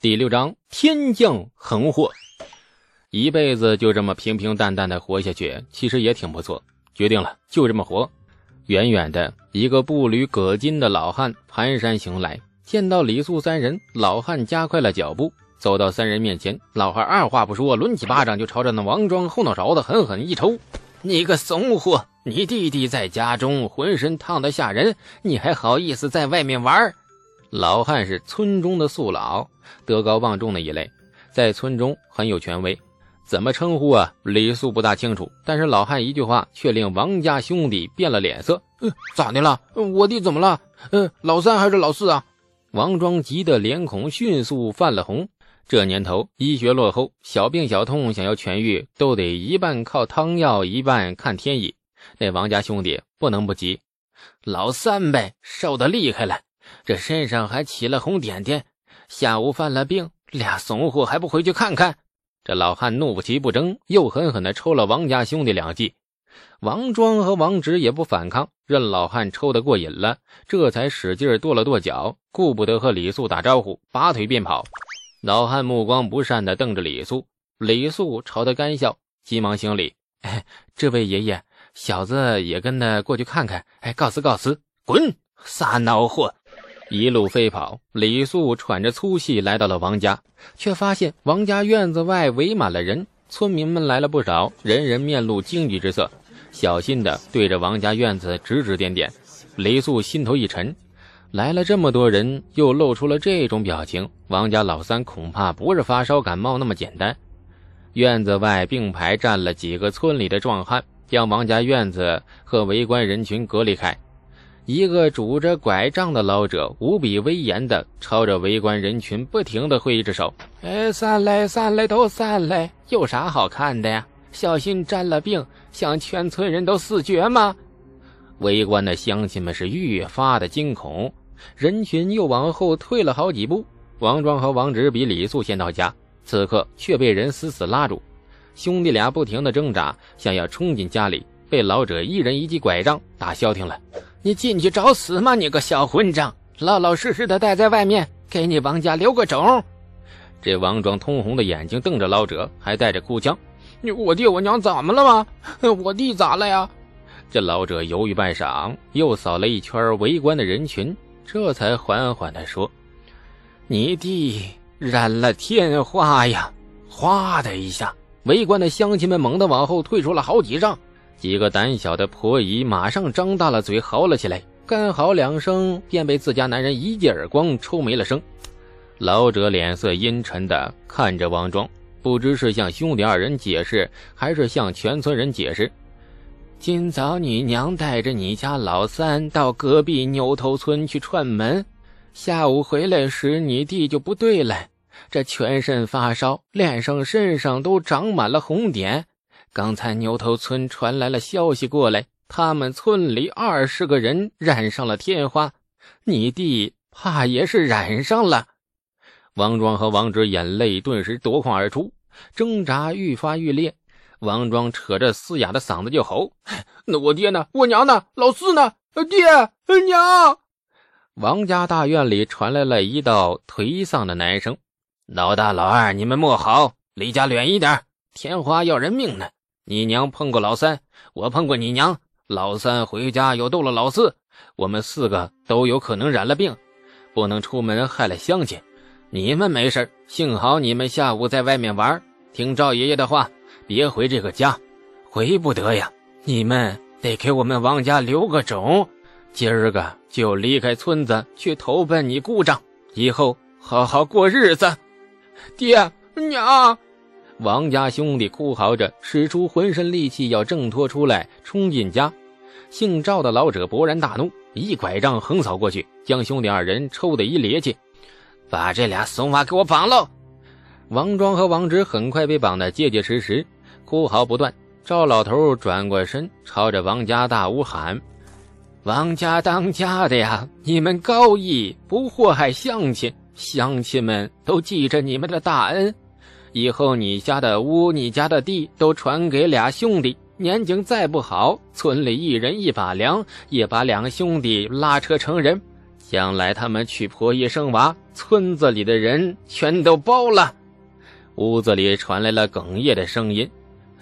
第六章：天降横祸。一辈子就这么平平淡淡的活下去，其实也挺不错。决定了，就这么活。远远的一个步履葛巾的老汉蹒跚行来，见到李素三人，老汉加快了脚步，走到三人面前。老汉二话不说，抡起巴掌就朝着那王庄后脑勺子狠狠一抽：“你个怂货！你弟弟在家中浑身烫得吓人，你还好意思在外面玩？”老汉是村中的宿老，德高望重的一类，在村中很有权威。怎么称呼啊？李素不大清楚，但是老汉一句话却令王家兄弟变了脸色。嗯，咋的了？我弟怎么了？嗯，老三还是老四啊？王庄急得脸孔迅速泛了红。这年头医学落后，小病小痛想要痊愈，都得一半靠汤药，一半看天意。那王家兄弟不能不急。老三呗，瘦得厉害了，这身上还起了红点点，下午犯了病，俩怂货还不回去看看？这老汉怒不其不争，又狠狠地抽了王家兄弟两记。王庄和王直也不反抗，任老汉抽得过瘾了，这才使劲跺了跺脚，顾不得和李素打招呼，拔腿便跑。老汉目光不善地瞪着李素，李素朝他干笑，急忙行礼：“哎，这位爷爷，小子也跟他过去看看。哎，告辞告辞，滚，撒孬货！”一路飞跑，李素喘着粗气来到了王家，却发现王家院子外围满了人，村民们来了不少，人人面露惊惧之色，小心的对着王家院子指指点点。李素心头一沉，来了这么多人，又露出了这种表情，王家老三恐怕不是发烧感冒那么简单。院子外并排站了几个村里的壮汉，将王家院子和围观人群隔离开。一个拄着拐杖的老者无比威严地朝着围观人群不停地挥着手：“哎，散嘞，散嘞，都散嘞！有啥好看的呀？小心沾了病，想全村人都死绝吗？”围观的乡亲们是越发的惊恐，人群又往后退了好几步。王庄和王直比李素先到家，此刻却被人死死拉住，兄弟俩不停地挣扎，想要冲进家里，被老者一人一记拐杖打消停了。你进去找死吗？你个小混账！老老实实的待在外面，给你王家留个种。这王庄通红的眼睛瞪着老者，还带着哭腔：“你我爹我娘怎么了吗？我弟咋了呀？”这老者犹豫半晌，又扫了一圈围观的人群，这才缓缓地说：“你弟染了天花呀！”哗的一下，围观的乡亲们猛地往后退出了好几丈。几个胆小的婆姨马上张大了嘴嚎了起来，干嚎两声便被自家男人一记耳光抽没了声。老者脸色阴沉的看着王庄，不知是向兄弟二人解释，还是向全村人解释。今早你娘带着你家老三到隔壁牛头村去串门，下午回来时你弟就不对了，这全身发烧，脸上身上都长满了红点。刚才牛头村传来了消息过来，他们村里二十个人染上了天花，你弟怕也是染上了。王庄和王直眼泪顿时夺眶而出，挣扎愈发愈烈。王庄扯着嘶哑的嗓子就吼：“那我爹呢？我娘呢？老四呢？爹娘！”王家大院里传来了一道颓丧的男声：“老大、老二，你们莫嚎，离家远一点，天花要人命呢。”你娘碰过老三，我碰过你娘。老三回家又斗了老四，我们四个都有可能染了病，不能出门害了乡亲。你们没事幸好你们下午在外面玩，听赵爷爷的话，别回这个家。回不得呀，你们得给我们王家留个种。今儿个就离开村子去投奔你姑丈，以后好好过日子。爹娘。王家兄弟哭嚎着，使出浑身力气要挣脱出来，冲进家。姓赵的老者勃然大怒，一拐杖横扫过去，将兄弟二人抽得一趔趄，把这俩怂娃给我绑喽！王庄和王直很快被绑得结结实实，哭嚎不断。赵老头转过身，朝着王家大屋喊：“王家当家的呀，你们高义，不祸害乡亲，乡亲们都记着你们的大恩。”以后你家的屋、你家的地都传给俩兄弟。年景再不好，村里一人一把粮，也把两兄弟拉扯成人。将来他们娶婆姨生娃，村子里的人全都包了。屋子里传来了哽咽的声音：“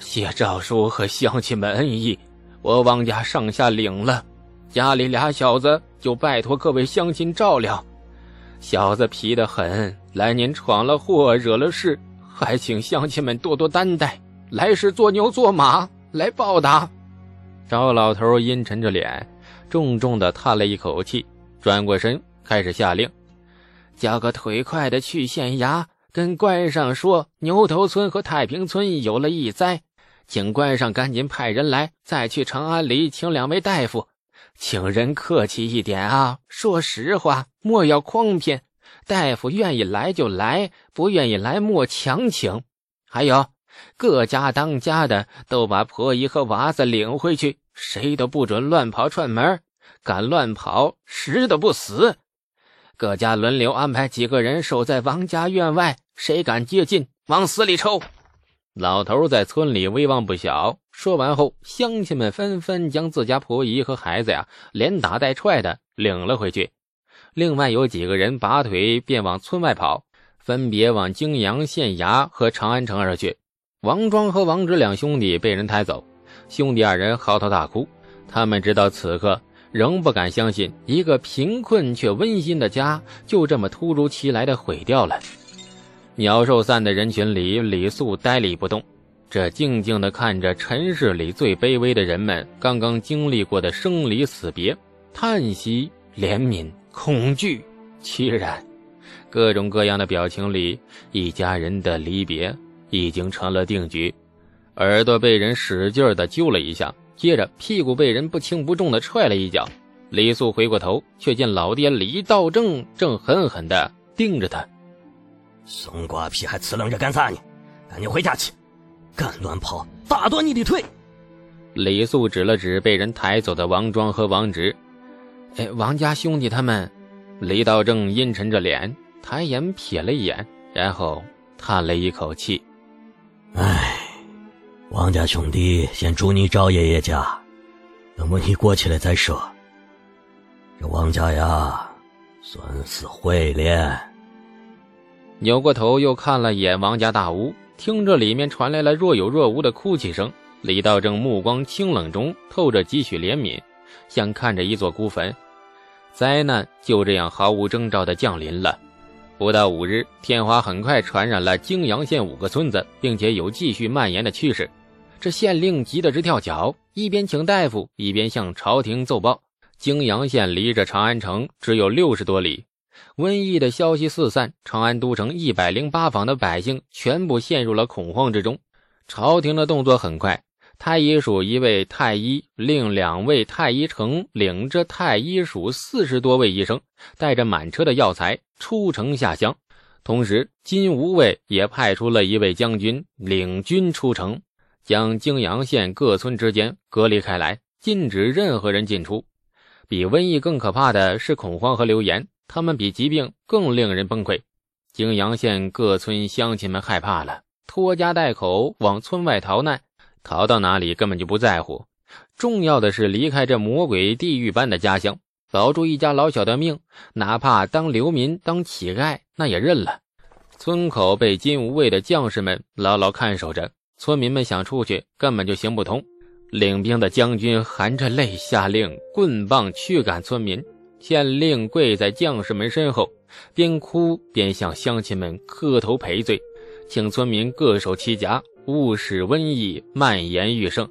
谢诏书和乡亲们恩义，我王家上下领了，家里俩小子就拜托各位乡亲照料。小子皮得很，来年闯了祸，惹了事，还请乡亲们多多担待，来世做牛做马来报答。”赵老头阴沉着脸，重重的叹了一口气，转过身开始下令：“叫个腿快的去县衙，跟官上说牛头村和太平村有了一灾，请官上赶紧派人来，再去长安里请两位大夫，请人客气一点啊，说实话，莫要诓骗。大夫愿意来就来，不愿意来莫强请。还有。”各家当家的都把婆姨和娃子领回去，谁都不准乱跑串门，敢乱跑，死的不死。各家轮流安排几个人守在王家院外，谁敢接近，往死里抽。老头在村里威望不小。说完后，乡亲们纷纷将自家婆姨和孩子呀，连打带踹的领了回去。另外有几个人拔腿便往村外跑，分别往泾阳县衙和长安城而去。王庄和王直两兄弟被人抬走，兄弟二人嚎啕大哭。他们直到此刻仍不敢相信，一个贫困却温馨的家就这么突如其来的毁掉了。鸟兽散的人群里，李素呆立不动，这静静地看着尘世里最卑微的人们刚刚经历过的生离死别，叹息、怜悯、恐惧、凄然，各种各样的表情里，一家人的离别。已经成了定局，耳朵被人使劲的揪了一下，接着屁股被人不轻不重的踹了一脚。李素回过头，却见老爹李道正正狠狠的盯着他。怂瓜皮还呲楞着干啥呢？赶紧回家去！敢乱跑，打断你的腿！李素指了指被人抬走的王庄和王直，哎，王家兄弟他们。李道正阴沉着脸，抬眼瞥了一眼，然后叹了一口气。哎，王家兄弟先住你赵爷爷家，等我你过去了再说。这王家呀，算是会了。扭过头又看了眼王家大屋，听着里面传来了若有若无的哭泣声。李道正目光清冷中透着几许怜悯，像看着一座孤坟。灾难就这样毫无征兆的降临了。不到五日，天花很快传染了泾阳县五个村子，并且有继续蔓延的趋势。这县令急得直跳脚，一边请大夫，一边向朝廷奏报：泾阳县离着长安城只有六十多里，瘟疫的消息四散，长安都城一百零八坊的百姓全部陷入了恐慌之中。朝廷的动作很快。太医署一位太医，另两位太医丞领着太医署四十多位医生，带着满车的药材出城下乡。同时，金吾卫也派出了一位将军领军出城，将泾阳县各村之间隔离开来，禁止任何人进出。比瘟疫更可怕的是恐慌和流言，他们比疾病更令人崩溃。泾阳县各村乡亲们害怕了，拖家带口往村外逃难。逃到哪里根本就不在乎，重要的是离开这魔鬼地狱般的家乡，保住一家老小的命，哪怕当流民、当乞丐，那也认了。村口被金无畏的将士们牢牢看守着，村民们想出去根本就行不通。领兵的将军含着泪下令，棍棒驱赶村民。县令跪在将士们身后，边哭边向乡亲们磕头赔罪，请村民各守其家。勿使瘟疫蔓延愈盛，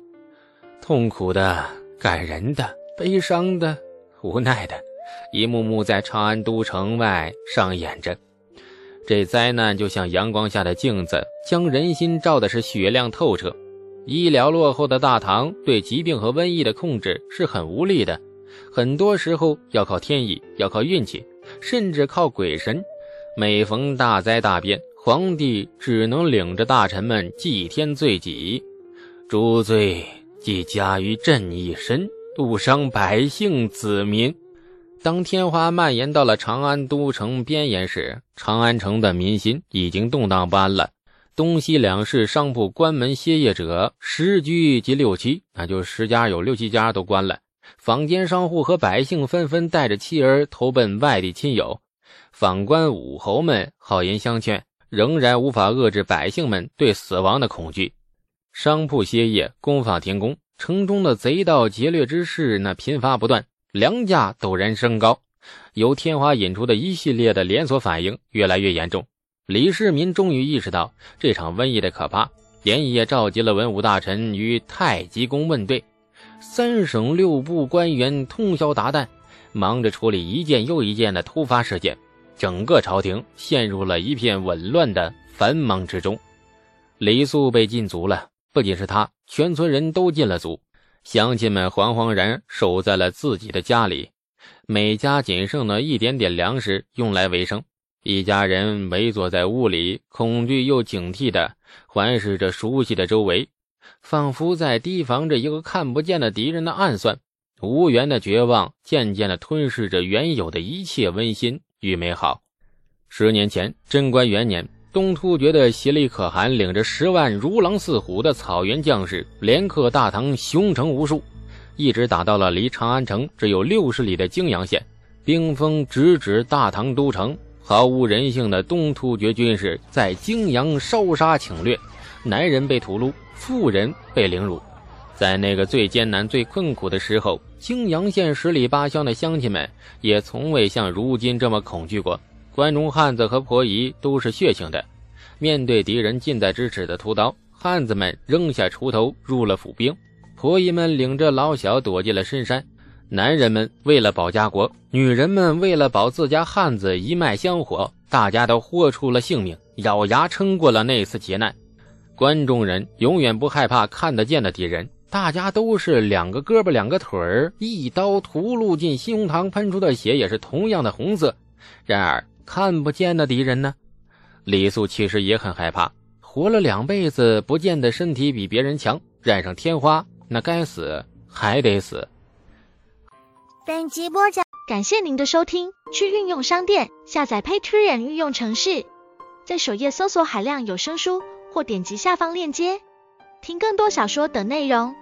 痛苦的、感人的、悲伤的、无奈的，一幕幕在长安都城外上演着。这灾难就像阳光下的镜子，将人心照的是雪亮透彻。医疗落后的大唐对疾病和瘟疫的控制是很无力的，很多时候要靠天意，要靠运气，甚至靠鬼神。每逢大灾大变。皇帝只能领着大臣们祭天罪己，诸罪即加于朕一身，误伤百姓子民。当天花蔓延到了长安都城边沿时，长安城的民心已经动荡不安了。东西两市商铺关门歇业者十居及六七，那就十家有六七家都关了。坊间商户和百姓纷纷带着妻儿投奔外地亲友，反观武侯们好言相劝，仍然无法遏制百姓们对死亡的恐惧。商铺歇业，工坊停工，城中的贼盗劫掠之事那频发不断，粮价陡然升高。由天花引出的一系列的连锁反应越来越严重。李世民终于意识到这场瘟疫的可怕，连夜召集了文武大臣与太极宫问对。三省六部官员通宵达旦，忙着处理一件又一件的突发事件，整个朝廷陷入了一片紊乱的繁忙之中。李肃被禁足了，不仅是他，全村人都禁了足，乡亲们惶惶然守在了自己的家里，每家仅剩了一点点粮食用来维生。一家人围坐在屋里，恐惧又警惕地环视着熟悉的周围。仿佛在提防着一个看不见的敌人的暗算，无缘的绝望渐渐的吞噬着原有的一切温馨玉美好。十年前，贞观元年，东突厥的骐里可汗领着十万如狼似虎的草原将士，连克大唐雄城无数，一直打到了离长安城只有六十里的泾阳县，兵锋直指大唐都城。毫无人性的东突厥军士在泾阳烧杀抢掠，男人被屠戮。妇人被凌辱，在那个最艰难、最困苦的时候，泾阳县十里八乡的乡亲们也从未像如今这么恐惧过。关中汉子和婆姨都是血性的，面对敌人近在咫尺的屠刀，汉子们扔下锄头入了府兵，婆姨们领着老小躲进了深山。男人们为了保家国，女人们为了保自家汉子一脉香火，大家都豁出了性命，咬牙撑过了那次劫难。关中人永远不害怕看得见的敌人，大家都是两个胳膊两个腿儿，一刀屠戮进胸膛，喷出的血也是同样的红色。然而看不见的敌人呢？李素其实也很害怕，活了两辈子，不见得身体比别人强，染上天花，那该死还得死。本集播讲，感谢您的收听。去运用商店下载 Patreon 运用城市，在首页搜索海量有声书。或点击下方链接，听更多小说等内容。